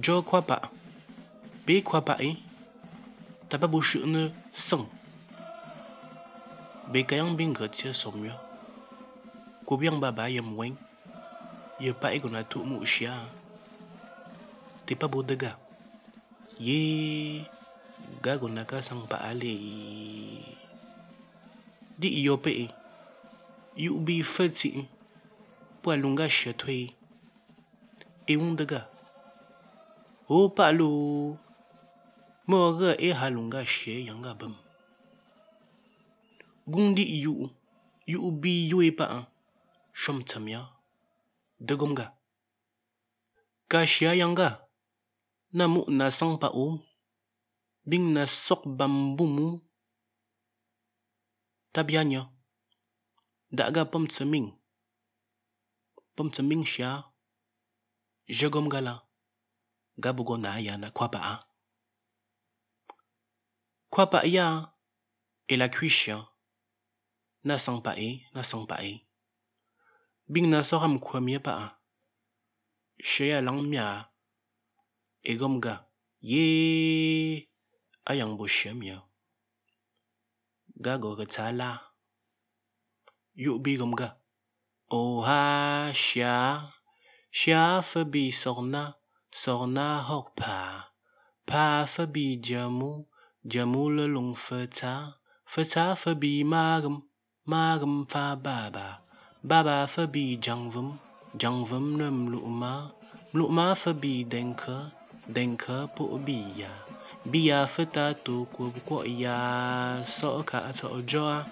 Jo kwa ba. Be kwa ba e. Ta ba bu shi ne song. Be ka yang bing ga tia som yo. Ku biang ba ba yem weng. Ye pa e gona tu mu shia. Te pa bu daga. Ye ga gona ka sang pa ale. Di iyo pe e. Yu bi fati. Pwa lunga shi thui. E un daga. upalo moge ehalunga she yanga bum. Gundi iyu yu bi yu epa shom tsamya dagumga kashia yanga namu na sang pa o bing na sok bambumu tabianya daga pom tsaming pom tsaming shia jagom gala nga na kwabaa. Kwabaa yaa et la kuisha. Na sang e, na sang. E. Bing na soram kwa mia paa. Shea lang mia. Egom ga. Ye. Shem ya. Gago ga tala. Yuk. Oha sha. Sha Fabi sorna. sornahok pa, pa for be jamu, jamula lung fata, ta, for ta magum, magum fa baba, baba for be jangvum, jangvum nem luma, luma fabi denka, denka pu po biya, biya for ta to kwab kwa ya, so ka to joa.